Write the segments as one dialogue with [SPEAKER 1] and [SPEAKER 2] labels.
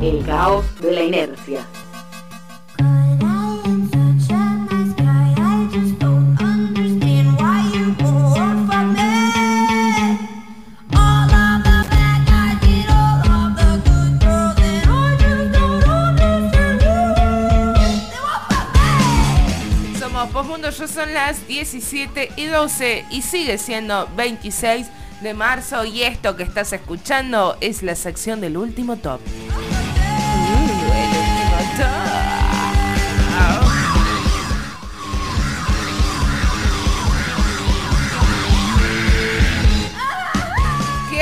[SPEAKER 1] El caos de la inercia.
[SPEAKER 2] Somos Postmundo, yo son las 17 y 12 y sigue siendo 26 de marzo y esto que estás escuchando es la sección del último top.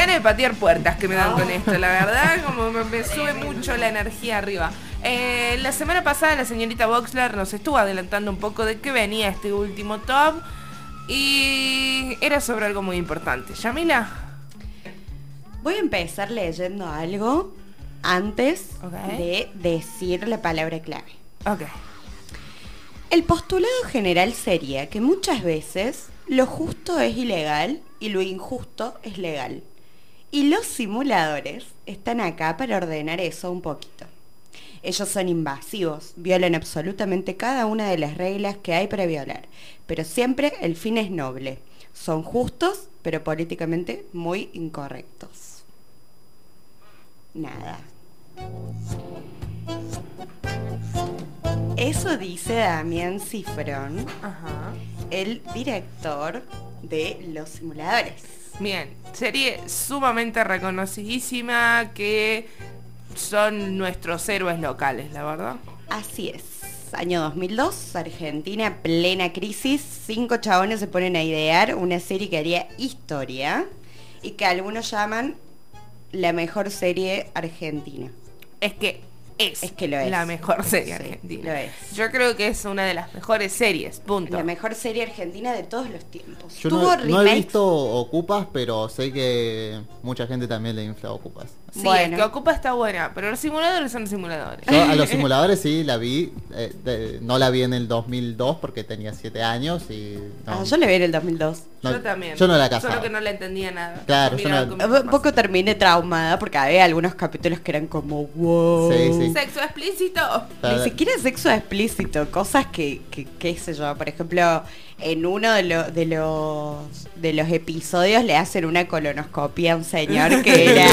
[SPEAKER 2] De patear puertas que me dan con esto, la verdad, como me, sube mucho la energía arriba. Eh, la semana pasada la señorita Boxler nos estuvo adelantando un poco de qué venía este último top y era sobre algo muy importante. Yamila,
[SPEAKER 3] Voy a empezar leyendo algo antes
[SPEAKER 2] Ok.
[SPEAKER 3] de decir la palabra clave.
[SPEAKER 2] ok.
[SPEAKER 3] El postulado general sería que muchas veces lo justo es ilegal y lo injusto es legal. Y los simuladores están acá para ordenar eso un poquito. Ellos son invasivos, violan absolutamente cada una de las reglas que hay para violar, pero siempre el fin es noble. Son justos, pero políticamente muy incorrectos. Nada. Eso dice Damián Cifrón,
[SPEAKER 2] Ajá.
[SPEAKER 3] el director de los simuladores.
[SPEAKER 2] Bien, serie sumamente reconocidísima que son nuestros héroes locales, la verdad.
[SPEAKER 3] Así es. Año 2002, Argentina, plena crisis. Cinco chabones se ponen a idear una serie que haría historia y que algunos llaman la mejor serie argentina.
[SPEAKER 2] Es que es,
[SPEAKER 3] Es que lo es.
[SPEAKER 2] la mejor serie
[SPEAKER 3] Sí,
[SPEAKER 2] argentina.
[SPEAKER 3] lo es.
[SPEAKER 2] Yo creo que es una de las mejores series, punto.
[SPEAKER 3] La mejor serie argentina de todos los tiempos.
[SPEAKER 4] Yo
[SPEAKER 3] Tuvo
[SPEAKER 4] no, no he visto Ocupas, pero sé que mucha gente también le infla Ocupas.
[SPEAKER 2] Sí,
[SPEAKER 3] Bueno.
[SPEAKER 2] es que Ocupa está buena, pero los simuladores son simuladores.
[SPEAKER 4] Yo a los simuladores sí la vi, eh, de- no la vi en el 2002 porque tenía 7 años y... no,
[SPEAKER 3] Ah, yo le vi en el 2002.
[SPEAKER 4] no-
[SPEAKER 2] yo también.
[SPEAKER 4] Yo no la casaba.
[SPEAKER 2] Solo que no le entendía nada.
[SPEAKER 4] Claro, yo no-
[SPEAKER 3] Un poco terminé traumada porque había algunos capítulos que eran como wow.
[SPEAKER 4] Sí, sí.
[SPEAKER 2] Sexo explícito.
[SPEAKER 3] Ni siquiera sexo explícito, cosas que, que, qué sé yo, por ejemplo, en uno de, lo- de los de los episodios le hacen una colonoscopia a un señor que era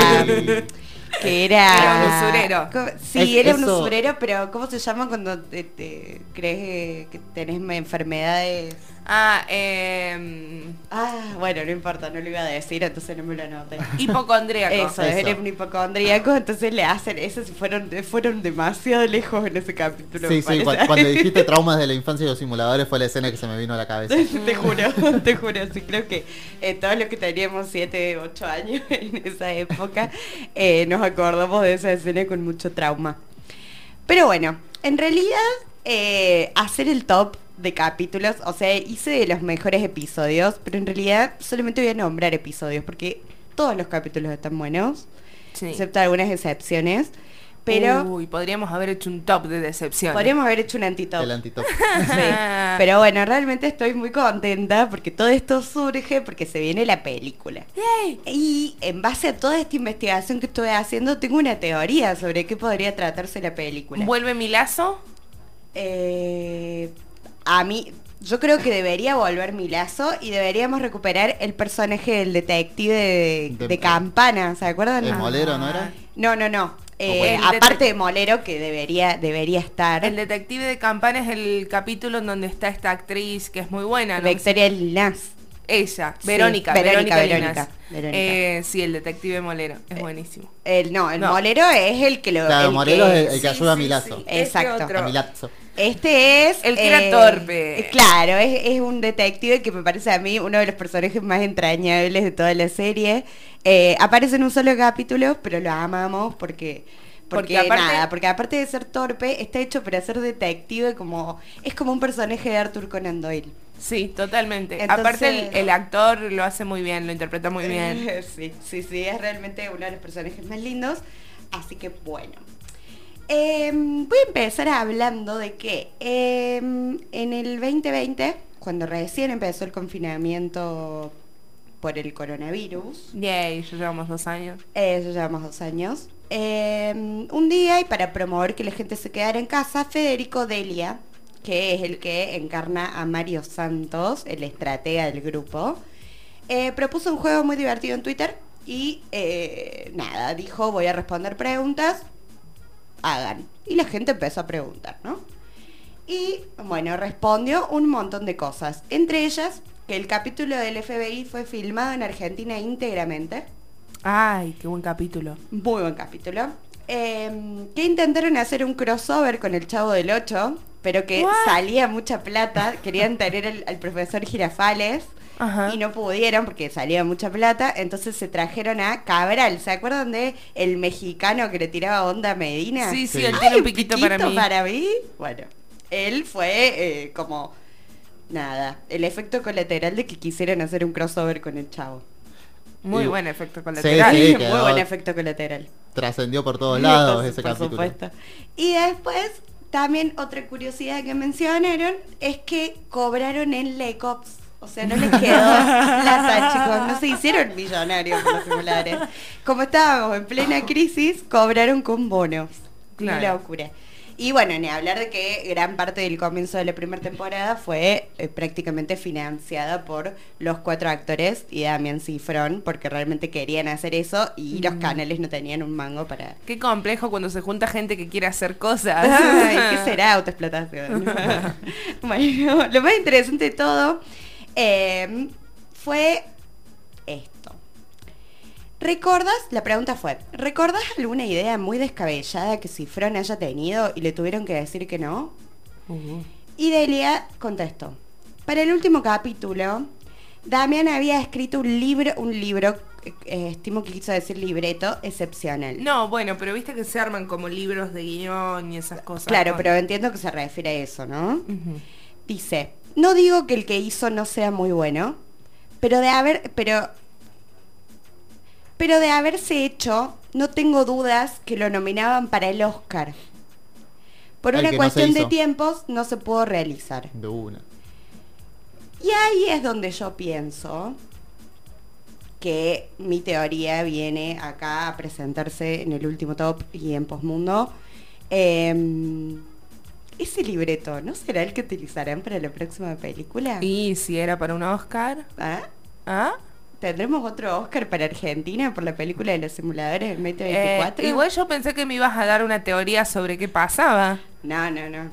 [SPEAKER 3] que era
[SPEAKER 2] Era un usurero.
[SPEAKER 3] Sí,
[SPEAKER 4] Es-
[SPEAKER 3] era un
[SPEAKER 4] eso-
[SPEAKER 3] usurero, pero ¿cómo se llama cuando te, te crees que tenés enfermedades?
[SPEAKER 2] Ah, eh,
[SPEAKER 3] Ah, bueno, no importa, no lo iba a decir, entonces no me lo anoté.
[SPEAKER 2] hipocondríaco.
[SPEAKER 3] Eso,
[SPEAKER 4] Eso.
[SPEAKER 3] era un hipocondríaco, entonces le hacen, esos fueron, fueron demasiado lejos en ese capítulo.
[SPEAKER 4] Sí, sí, cu- cuando dijiste traumas de la infancia y los simuladores fue la escena que se me vino a la cabeza.
[SPEAKER 3] te juro, te juro, sí, creo que eh, todos los que teníamos 7, 8 años en esa época eh, nos acordamos de esa escena con mucho trauma. Pero bueno, en realidad eh, hacer el top de capítulos, o sea, hice de los mejores episodios, pero en realidad solamente voy a nombrar episodios porque todos los capítulos están buenos,
[SPEAKER 2] Sí.
[SPEAKER 3] excepto algunas excepciones. Pero
[SPEAKER 2] Uy, podríamos haber hecho un top de decepción.
[SPEAKER 3] podríamos haber hecho un antitop.
[SPEAKER 4] El antitop.
[SPEAKER 3] Sí, pero bueno, realmente estoy muy contenta porque todo esto surge porque se viene la película. Y en base a toda esta investigación que estuve haciendo, tengo una teoría sobre qué podría tratarse la película.
[SPEAKER 2] ¿Vuelve mi lazo?
[SPEAKER 3] Eh, a mí, yo creo que debería volver mi lazo y deberíamos recuperar el personaje del detective de,
[SPEAKER 4] De-
[SPEAKER 3] de Campana, ¿se acuerdan?
[SPEAKER 4] El molero, ¿no era?
[SPEAKER 3] No, no, no. Eh, aparte de Molero, que debería, debería estar.
[SPEAKER 2] El detective de campana es el capítulo en donde está esta actriz que es muy buena. ¿no?
[SPEAKER 3] Victoria Linás.
[SPEAKER 2] Ella,
[SPEAKER 3] Sí,
[SPEAKER 2] Verónica,
[SPEAKER 3] Verónica,
[SPEAKER 2] Verónica,
[SPEAKER 3] Verónica,
[SPEAKER 2] Linas.
[SPEAKER 3] Verónica.
[SPEAKER 2] Eh, sí, el detective Molero, es buenísimo.
[SPEAKER 3] El, no, el
[SPEAKER 2] No.
[SPEAKER 3] molero es el que lo.
[SPEAKER 4] Claro,
[SPEAKER 3] el
[SPEAKER 4] Morelo
[SPEAKER 3] que-
[SPEAKER 4] es el, el que
[SPEAKER 2] Sí,
[SPEAKER 4] ayuda a
[SPEAKER 2] sí,
[SPEAKER 4] Milazo.
[SPEAKER 2] sí.
[SPEAKER 3] Exacto.
[SPEAKER 2] Este.
[SPEAKER 4] A Milazzo.
[SPEAKER 3] Este es.
[SPEAKER 2] El que era torpe.
[SPEAKER 3] Claro, es, es un detective que me parece a mí uno de los personajes más entrañables de toda la serie. Eh, aparece en un solo capítulo, pero lo amamos porque. Porque,
[SPEAKER 2] Porque aparte-
[SPEAKER 3] nada, porque aparte de ser torpe, está hecho para ser detective como. Es como un personaje de Arthur Conan Doyle.
[SPEAKER 2] Sí, totalmente.
[SPEAKER 3] Entonces-
[SPEAKER 2] Aparte el, el actor lo hace muy bien, lo interpreta muy bien.
[SPEAKER 3] Sí, sí, sí, es realmente uno de los personajes más lindos. Así que bueno. Em, voy a empezar hablando de que em, en el 2020, cuando recién empezó el confinamiento por el coronavirus,
[SPEAKER 2] Yay, ya llevamos dos años.
[SPEAKER 3] eh, ya llevamos dos años, eh, un día y para promover que la gente se quedara en casa, Federico Delia, que es el que encarna a Mario Santos, el estratega del grupo, eh, propuso un juego muy divertido en Twitter y eh, nada, dijo voy a responder preguntas, hagan. Y la gente empezó a preguntar, ¿no? Y bueno, respondió un montón de cosas, entre ellas que el capítulo del FBI fue filmado en Argentina íntegramente.
[SPEAKER 2] Ay, qué buen capítulo.
[SPEAKER 3] Muy buen capítulo. Eh, que intentaron hacer un crossover con el Chavo del 8, pero que
[SPEAKER 2] What?
[SPEAKER 3] salía mucha plata. Querían tener al, al profesor Girafales
[SPEAKER 2] Ajá.
[SPEAKER 3] y no pudieron porque salía mucha plata. Entonces se trajeron a Cabral. ¿Se acuerdan de el mexicano que le tiraba onda a Medina?
[SPEAKER 2] Sí, sí,
[SPEAKER 4] Sí.
[SPEAKER 2] él
[SPEAKER 3] Ay,
[SPEAKER 2] tiene un piquito, para mí.
[SPEAKER 3] para mí. Bueno, él fue eh, como nada, el efecto colateral de que quisieron hacer un crossover con el Chavo.
[SPEAKER 2] Muy
[SPEAKER 4] Y-
[SPEAKER 2] buen efecto
[SPEAKER 4] Sí,
[SPEAKER 2] colateral.
[SPEAKER 4] sí,
[SPEAKER 3] Muy
[SPEAKER 4] quedó-
[SPEAKER 3] buen efecto colateral.
[SPEAKER 4] Trascendió por todos lados
[SPEAKER 3] Por-
[SPEAKER 4] ese
[SPEAKER 3] por
[SPEAKER 4] capítulo.
[SPEAKER 3] supuesto. Y después, también otra curiosidad que mencionaron es que cobraron en Lecops. O sea, no les quedó plata, chicos. No se hicieron millonarios los simuladores. Como estábamos en plena crisis, cobraron con bonos.
[SPEAKER 2] Claro.
[SPEAKER 3] Una locura. Y bueno, ni hablar de que gran parte del comienzo de la primera temporada fue eh, prácticamente financiada por los cuatro actores y Damián Cifrón, porque realmente querían hacer eso y los canales no tenían un mango para...
[SPEAKER 2] Qué complejo cuando se junta gente que quiere hacer cosas.
[SPEAKER 3] Ay, ¿qué será autoexplotación? bueno, lo más interesante de todo eh, fue. ¿Recordás? La pregunta fue, ¿recordás alguna idea muy descabellada que Cifrón haya tenido y le tuvieron que decir que no?
[SPEAKER 2] Uh,
[SPEAKER 3] Y Delia contestó, para el último capítulo, Damián había escrito un libro, un libro, eh, estimo que quiso decir libreto, excepcional.
[SPEAKER 2] No, bueno, pero viste que se arman como libros de guion y esas cosas.
[SPEAKER 3] Claro, pero entiendo que se refiere a eso, ¿no? Dice, no digo que el que hizo no sea muy bueno, pero de haber, pero, pero de haberse hecho, no tengo dudas que lo nominaban para el Oscar. Por una
[SPEAKER 4] no
[SPEAKER 3] cuestión de tiempos no se pudo realizar.
[SPEAKER 4] De una.
[SPEAKER 3] Y ahí es donde yo pienso que mi teoría viene acá a presentarse en el último top y en Postmundo. Eh, ese libreto, ¿no será el que utilizarán para la próxima película?
[SPEAKER 2] Y si era para un Oscar.
[SPEAKER 3] ¿Ah?
[SPEAKER 2] ¿Ah?
[SPEAKER 3] ¿Tendremos otro Oscar para Argentina por la película de los simuladores del
[SPEAKER 2] Eh,
[SPEAKER 3] 2024?
[SPEAKER 2] igual yo pensé que me ibas a dar una teoría sobre qué pasaba.
[SPEAKER 3] No, no, no.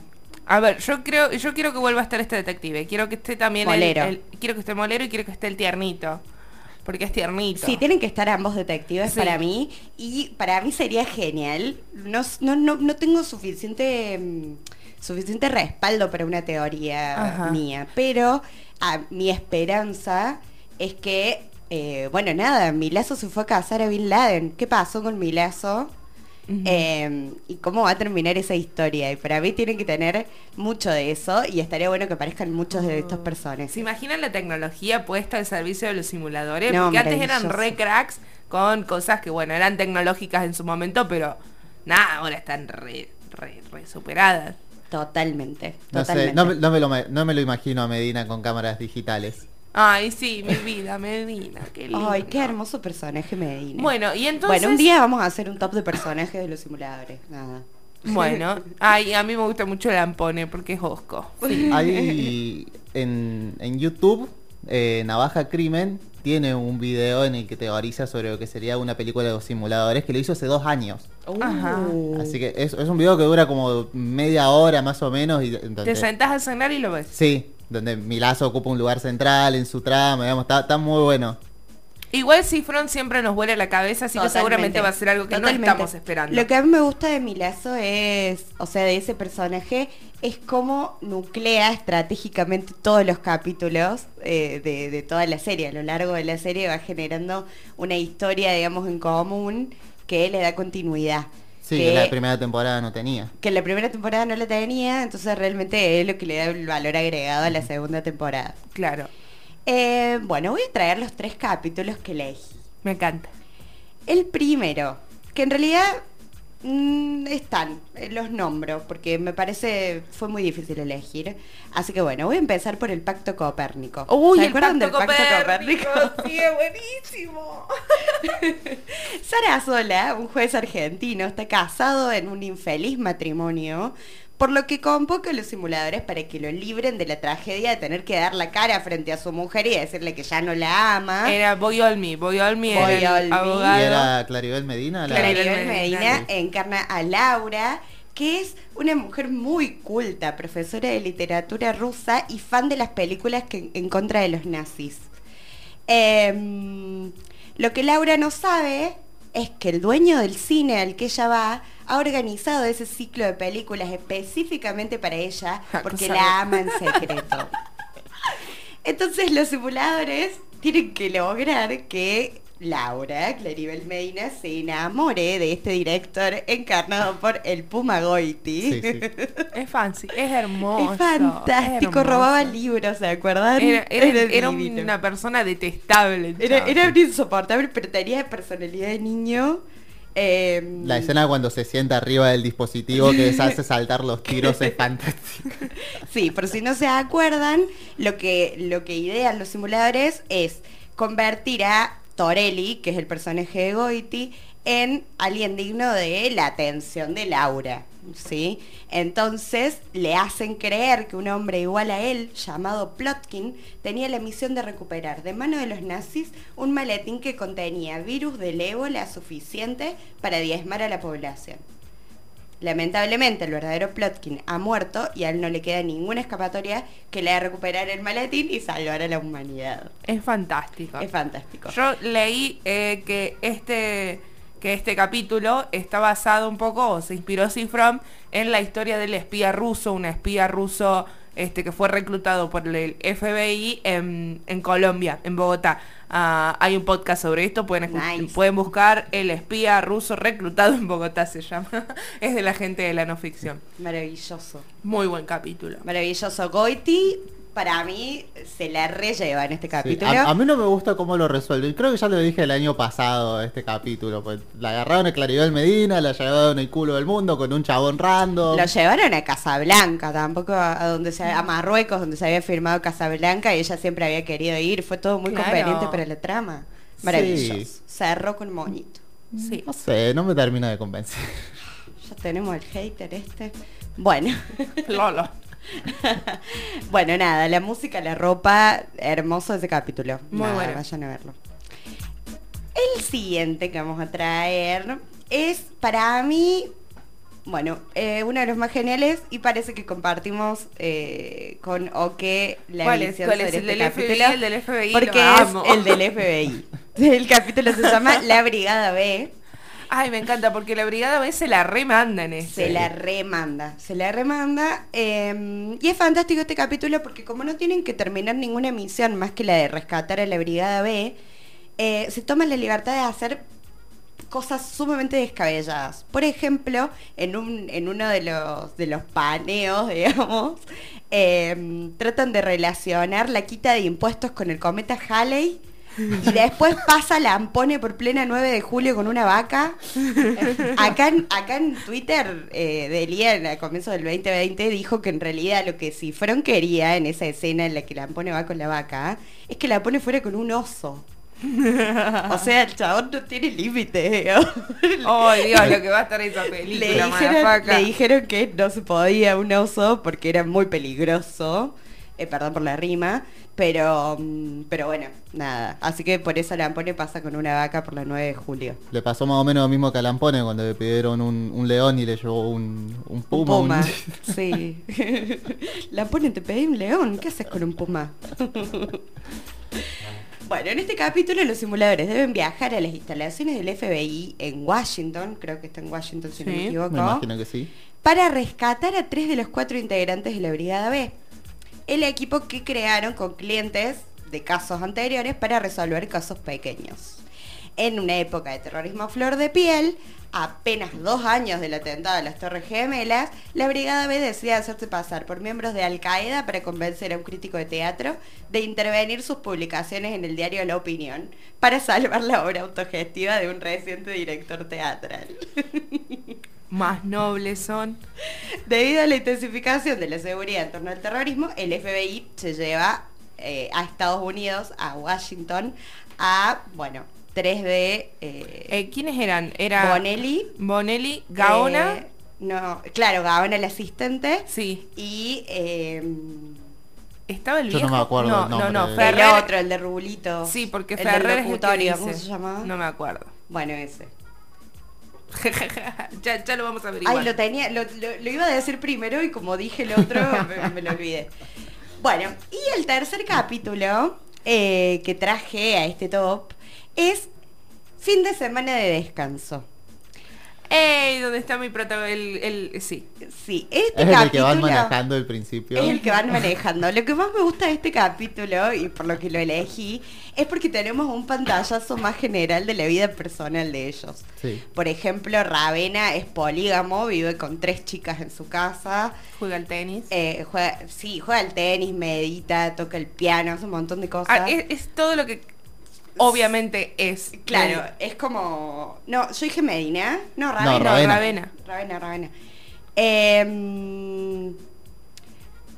[SPEAKER 2] A ver, yo creo, yo quiero que vuelva a estar este detective. Quiero que esté también el-
[SPEAKER 3] Molero.
[SPEAKER 2] el- quiero que esté Molero y quiero que esté el tiernito. Porque es tiernito.
[SPEAKER 3] Sí, tienen que estar ambos detectives
[SPEAKER 2] Sí.
[SPEAKER 3] para mí. Y para mí sería genial. No, no, no, no tengo suficiente, mm, suficiente respaldo para una teoría
[SPEAKER 2] Ajá.
[SPEAKER 3] mía. Pero a, mi esperanza es que, eh, bueno, nada, Milazo se fue a casar a Bin Laden. ¿Qué pasó con Milazo? Eh, y cómo va a terminar esa historia. Y para mí tienen que tener mucho de eso. Y estaría bueno que aparezcan muchos de estos personajes.
[SPEAKER 2] ¿Se imaginan la tecnología puesta al servicio de los simuladores?
[SPEAKER 3] No,
[SPEAKER 2] Porque antes eran re cracks con cosas que, bueno, eran tecnológicas en su momento, pero nada, ahora están re, re, re superadas.
[SPEAKER 3] Totalmente.
[SPEAKER 4] No sé,
[SPEAKER 3] totalmente.
[SPEAKER 4] no, me- no me lo, no me lo imagino a Medina con cámaras digitales.
[SPEAKER 2] Ay, sí, mi vida, Medina, qué lindo.
[SPEAKER 3] Ay, qué hermoso personaje Medina.
[SPEAKER 2] Bueno, y entonces...
[SPEAKER 3] Bueno, un día vamos a hacer un top de personajes de los simuladores. Nada.
[SPEAKER 2] Bueno, ay, a mí me gusta mucho Lampone porque es Osco.
[SPEAKER 4] Hay en, en YouTube, eh, Navaja Crimen tiene un video en el que teoriza sobre lo que sería una película de los simuladores que lo hizo hace dos años.
[SPEAKER 2] Ajá.
[SPEAKER 3] Uh.
[SPEAKER 4] Así que es, es un video que dura como media hora más o menos. Y,
[SPEAKER 2] Te sentás a cenar y lo ves.
[SPEAKER 4] Sí, donde Milazo ocupa un lugar central en su trama, digamos, está, está muy bueno.
[SPEAKER 2] Igual Cifrón siempre nos vuela la cabeza, así que seguramente va a ser algo que
[SPEAKER 3] Totalmente.
[SPEAKER 2] no estamos esperando.
[SPEAKER 3] Lo que a mí me gusta de Milazo es, o sea, de ese personaje, es cómo nuclea estratégicamente todos los capítulos eh, de, de toda la serie. A lo largo de la serie va generando una historia, digamos, en común que le da continuidad.
[SPEAKER 4] Sí,
[SPEAKER 3] que,
[SPEAKER 4] que la primera temporada no tenía.
[SPEAKER 3] que en la primera temporada no la tenía, entonces realmente es lo que le da el valor agregado a la segunda temporada.
[SPEAKER 2] Claro,
[SPEAKER 3] Eh, bueno, voy a traer los tres capítulos que elegí.
[SPEAKER 2] me encanta.
[SPEAKER 3] El primero, que en realidad mm, están, eh, los nombro, porque me parece, fue muy difícil elegir. Así que bueno, voy a empezar por el Pacto Copérnico.
[SPEAKER 2] Uy,
[SPEAKER 3] ¿Se acuerdan
[SPEAKER 2] pacto
[SPEAKER 3] del Pacto
[SPEAKER 2] Copérnico,
[SPEAKER 3] Copérnico?
[SPEAKER 2] sí, es buenísimo.
[SPEAKER 3] Sarasola, un juez argentino, está casado en un infeliz matrimonio, por lo que convoca a los simuladores para que lo libren de la tragedia de tener que dar la cara frente a su mujer y decirle que ya no la ama.
[SPEAKER 2] Era Boyolmi, Boyolmi era el
[SPEAKER 3] Boyolmi.
[SPEAKER 2] abogado.
[SPEAKER 4] Y era Claribel Medina. la-
[SPEAKER 2] Claribel
[SPEAKER 3] Claribel
[SPEAKER 2] Medina.
[SPEAKER 3] Medina encarna a Laura, que es una mujer muy culta, profesora de literatura rusa y fan de las películas que, en contra de los nazis. Em, lo que Laura no sabe es que el dueño del cine al que ella va ha organizado ese ciclo de películas específicamente para ella porque la ama en secreto. Entonces los simuladores tienen que lograr que Laura, Claribel Medina, se enamore de este director encarnado por el Puma Goiti.
[SPEAKER 4] Sí, sí.
[SPEAKER 2] Es fancy, es hermoso.
[SPEAKER 3] Es fantástico,
[SPEAKER 2] es
[SPEAKER 3] robaba libros, ¿se acuerdan?
[SPEAKER 2] Era, era- una persona detestable.
[SPEAKER 3] Era,
[SPEAKER 2] chabón.
[SPEAKER 3] era un insoportable, pero tenía personalidad de niño. Eh,
[SPEAKER 4] La escena cuando se sienta arriba del dispositivo que les hace saltar los tiros es fantástica.
[SPEAKER 3] Sí, por si no se acuerdan, lo que, lo que idean los simuladores es convertir a Torelli, que es el personaje de Goiti, en alguien digno de la atención de Laura. ¿sí? Entonces le hacen creer que un hombre igual a él, llamado Plotkin, tenía la misión de recuperar de mano de los nazis un maletín que contenía virus del ébola suficiente para diezmar a la población. Lamentablemente el verdadero Plotkin ha muerto y a él no le queda ninguna escapatoria que le haga recuperar el maletín y salvar a la humanidad.
[SPEAKER 2] Es fantástico.
[SPEAKER 3] Es fantástico.
[SPEAKER 2] Yo leí eh, que este que este capítulo está basado un poco, o se inspiró Sifrom, en la historia del espía ruso, un espía ruso este, que fue reclutado por el FBI en, en Colombia, en Bogotá. Ah, hay un podcast sobre esto, pueden,
[SPEAKER 3] Nice.
[SPEAKER 2] pueden buscar El espía ruso reclutado en Bogotá, se llama. es de la gente de la no ficción.
[SPEAKER 3] Maravilloso.
[SPEAKER 2] Muy buen capítulo.
[SPEAKER 3] Maravilloso. Goiti, para mí, se la relleva en este
[SPEAKER 4] Sí,
[SPEAKER 3] capítulo.
[SPEAKER 4] A, a mí no me gusta cómo lo resuelven. Creo que ya lo dije el año pasado, este capítulo. Pues, la agarraron a Claribel Medina, la llevaron el culo del mundo con un chabón random.
[SPEAKER 3] Lo llevaron a Casablanca, tampoco a, a donde se, a Marruecos, donde se había firmado Casablanca y ella siempre había querido ir. Fue todo muy
[SPEAKER 2] Claro.
[SPEAKER 3] conveniente para la trama. Maravilloso.
[SPEAKER 4] Sí.
[SPEAKER 3] Cerró con moñito.
[SPEAKER 2] Sí.
[SPEAKER 4] No sé, no me termina de convencer.
[SPEAKER 3] Ya tenemos el hater este. Bueno.
[SPEAKER 2] Lolo.
[SPEAKER 3] bueno, nada, la música, la ropa, hermoso ese capítulo.
[SPEAKER 2] Muy
[SPEAKER 3] Nada,
[SPEAKER 2] bueno.
[SPEAKER 3] Vayan a verlo. El siguiente que vamos a traer es para mí, bueno, eh, uno de los más geniales y parece que compartimos eh, con Oke la
[SPEAKER 2] ¿Cuál es?
[SPEAKER 3] visión
[SPEAKER 2] ¿Cuál es?
[SPEAKER 3] sobre
[SPEAKER 2] ¿El
[SPEAKER 3] este
[SPEAKER 2] del FBI?
[SPEAKER 3] capítulo,
[SPEAKER 2] El del FBI,
[SPEAKER 3] Porque es el del FBI. El capítulo se llama La Brigada B.
[SPEAKER 2] Ay, me encanta, porque la brigada B se la remanda en este.
[SPEAKER 3] Se la remanda, se la remanda. eh, y es fantástico este capítulo porque como no tienen que terminar ninguna misión más que la de rescatar a la Brigada B, eh, se toman la libertad de hacer cosas sumamente descabelladas. Por ejemplo, en, un, en uno de los, de los paneos, digamos, eh, tratan de relacionar la quita de impuestos con el cometa Halley. Y después pasa Lampone por plena 9 de julio con una vaca. Acá en, acá en Twitter, eh, Delien, a comienzo del 2020, dijo que en realidad lo que Cifrón quería en esa escena en la que Lampone va con la vaca, es que Lampone fuera con un oso. O sea, el chabón no tiene límite.
[SPEAKER 2] Oh, Dios, lo que va a estar esa
[SPEAKER 3] le,
[SPEAKER 2] película,
[SPEAKER 3] dijeron, le dijeron que no se podía un oso porque era muy peligroso. Eh, perdón por la rima. Pero, mm, pero bueno, nada. Así que por eso Lampone pasa con una vaca por la 9 de julio.
[SPEAKER 4] Le pasó más o menos lo mismo que a Lampone cuando le pidieron un, un león y le llevó un, un
[SPEAKER 3] Un
[SPEAKER 4] puma.
[SPEAKER 3] puma.
[SPEAKER 4] un-
[SPEAKER 3] Sí. Lampone, te pedí un león. ¿Qué haces con un puma? Bueno, en este capítulo los simuladores deben viajar a las instalaciones del FBI en Washington, creo que está en Washington si no me equivoco,
[SPEAKER 4] Me imagino que sí.
[SPEAKER 3] para rescatar a tres de los cuatro integrantes de la Brigada B, el equipo que crearon con clientes de casos anteriores para resolver casos pequeños. En una época de terrorismo a flor de piel, apenas dos años del atentado a las Torres Gemelas, la Brigada B decide hacerse pasar por miembros de Al Qaeda para convencer a un crítico de teatro de intervenir sus publicaciones en el diario La Opinión para salvar la obra autogestiva de un reciente director teatral.
[SPEAKER 2] Más nobles son.
[SPEAKER 3] Debido a la intensificación de la seguridad en torno al terrorismo, el FBI se lleva eh, a Estados Unidos, a Washington, a, bueno, 3 de eh,
[SPEAKER 2] Eh, ¿Quiénes eran? Era
[SPEAKER 3] Bonelli.
[SPEAKER 2] Bonelli, Gaona.
[SPEAKER 3] eh, no, claro, Gaona el asistente.
[SPEAKER 2] sí.
[SPEAKER 3] Y eh,
[SPEAKER 2] Estaba el
[SPEAKER 4] Yo no
[SPEAKER 2] viejo.
[SPEAKER 4] me acuerdo
[SPEAKER 2] No,
[SPEAKER 4] el
[SPEAKER 2] no,
[SPEAKER 4] nombre
[SPEAKER 2] no.
[SPEAKER 4] de-
[SPEAKER 3] el
[SPEAKER 2] Ferrer.
[SPEAKER 3] otro, el de Rubulito.
[SPEAKER 2] Sí, porque
[SPEAKER 3] el
[SPEAKER 2] Ferrer
[SPEAKER 3] del
[SPEAKER 2] es el que dice.
[SPEAKER 3] ¿cómo se llama?
[SPEAKER 2] No me acuerdo.
[SPEAKER 3] Bueno, ese.
[SPEAKER 2] ya, ya lo vamos a averiguar.
[SPEAKER 3] Ay, lo tenía, lo, lo- lo iba a decir primero y como dije el otro, me, me lo olvidé. Bueno, y el tercer capítulo eh, que traje a este top es fin de semana de descanso.
[SPEAKER 2] ¡Ey! ¿Dónde está mi protagonista? El, el- sí.
[SPEAKER 3] Sí, este
[SPEAKER 4] Es el que van manejando al principio.
[SPEAKER 3] es el que van manejando. Lo que más me gusta de este capítulo y por lo que lo elegí es porque tenemos un pantallazo más general de la vida personal de ellos.
[SPEAKER 4] Sí.
[SPEAKER 3] Por ejemplo, Ravena es polígamo, vive con tres chicas en su casa.
[SPEAKER 2] Juega al tenis.
[SPEAKER 3] Eh, juega, sí, juega al tenis, medita, toca el piano, hace un montón de cosas.
[SPEAKER 2] Ah, es, es todo lo que obviamente es.
[SPEAKER 3] Claro, es como. No, dije Medina. No, Ravena.
[SPEAKER 4] No, Ravena.
[SPEAKER 2] Ravena.
[SPEAKER 3] Ravena, Ravena. Em,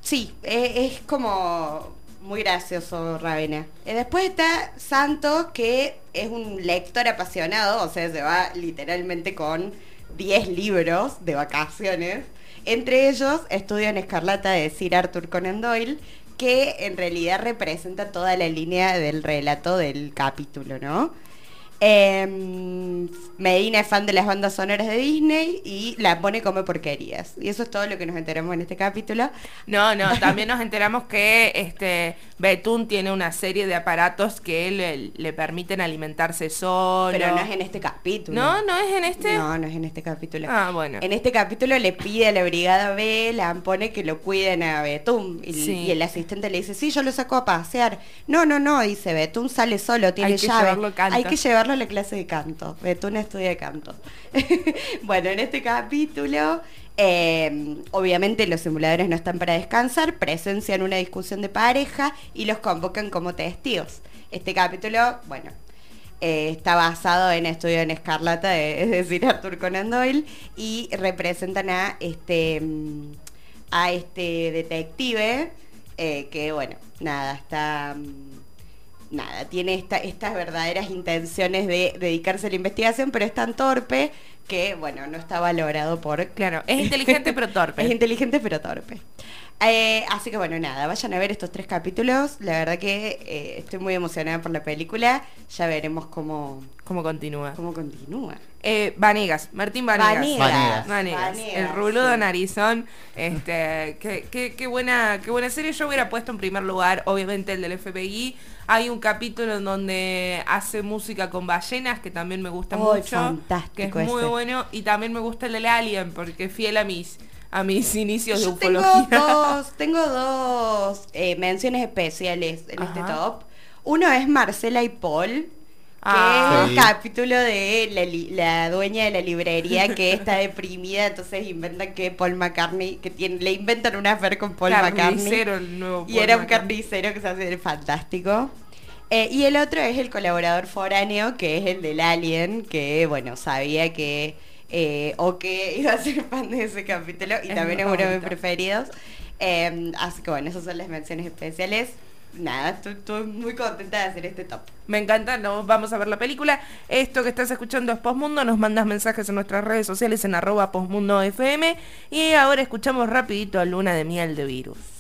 [SPEAKER 3] sí, e- es, como muy gracioso Ravena. Eh, después está Santos, que es un lector apasionado, o sea, se va literalmente con 10 libros de vacaciones. Entre ellos, Estudio en Escarlata de Sir Arthur Conan Doyle, que en realidad representa toda la línea del relato del capítulo, ¿no? Em, Medina es fan de las bandas sonoras de Disney y la pone como porquerías. Y eso es todo lo que nos enteramos en este capítulo.
[SPEAKER 2] No, no, también nos enteramos que este Betún tiene una serie de aparatos que le, le permiten alimentarse solo.
[SPEAKER 3] Pero no es en este capítulo.
[SPEAKER 2] No, no es en este.
[SPEAKER 3] No, no es en este capítulo.
[SPEAKER 2] Ah, bueno.
[SPEAKER 3] En este capítulo le pide a la brigada B, la pone que lo cuiden a Betún. Y,
[SPEAKER 2] Sí.
[SPEAKER 3] y el asistente le dice, sí, yo lo saco a pasear. No, no, no, dice, Betún sale solo, tiene
[SPEAKER 2] Hay que
[SPEAKER 3] llave. Hay que llevarlo la clase de canto. Betún estudia canto. bueno, en este capítulo, eh, obviamente los simuladores no están para descansar, presencian una discusión de pareja y los convocan como testigos. Este capítulo, bueno, eh, está basado en Estudio en Escarlata, de- es decir, Arthur Conan Doyle, y representan a este, mm, a este detective eh, que, bueno, nada, está... Nada, tiene esta- estas verdaderas intenciones de dedicarse a la investigación, pero es tan torpe que, bueno, no está valorado por...
[SPEAKER 2] Claro, es inteligente pero torpe.
[SPEAKER 3] Es inteligente pero torpe. Eh, así que bueno, nada, vayan a ver estos tres capítulos. La verdad que eh, estoy muy emocionada por la película. Ya veremos cómo,
[SPEAKER 2] ¿Cómo continúa?
[SPEAKER 3] cómo continúa.
[SPEAKER 2] Eh, Vanegas, Martín Vanegas.
[SPEAKER 3] Vanegas.
[SPEAKER 4] Vanegas.
[SPEAKER 2] Vanegas,
[SPEAKER 3] Vanegas,
[SPEAKER 2] el ruludo
[SPEAKER 3] sí.
[SPEAKER 2] narizón, este, qué, qué- qué buena, qué buena serie. Yo hubiera puesto en primer lugar, obviamente, el del FBI. Hay un capítulo en donde hace música con ballenas, que también me gusta
[SPEAKER 3] Ay,
[SPEAKER 2] mucho.
[SPEAKER 3] fantástico
[SPEAKER 2] Que es muy
[SPEAKER 3] ese.
[SPEAKER 2] bueno. Y también me gusta el del Alien, porque es fiel a mis, a mis inicios de
[SPEAKER 3] tengo
[SPEAKER 2] ufología.
[SPEAKER 3] dos, tengo dos eh, menciones especiales en este top. Uno es Marcela y Paul, que
[SPEAKER 2] Ah.
[SPEAKER 3] es
[SPEAKER 4] Sí.
[SPEAKER 3] capítulo de la, dueña de la librería que está deprimida, entonces inventan que Paul McCartney, que tiene, le inventan una affair con Paul McCartney.
[SPEAKER 2] Carnicero, el nuevo
[SPEAKER 3] Y era un
[SPEAKER 2] McCartney.
[SPEAKER 3] carnicero que se hace fantástico. Eh, y el otro es el colaborador foráneo, que es el del Alien, que bueno, sabía que eh, o que iba a ser fan de ese capítulo y
[SPEAKER 2] Es
[SPEAKER 3] también es uno de mis preferidos. Eh, así que bueno, esas son las menciones especiales. Nada, estoy, estoy muy contenta de hacer este top.
[SPEAKER 2] Me encanta, nos vamos a ver la película. Esto que estás escuchando es Postmundo, nos mandas mensajes en nuestras redes sociales en arroba postmundo FM y ahora escuchamos rapidito a Luna de Miel de Virus.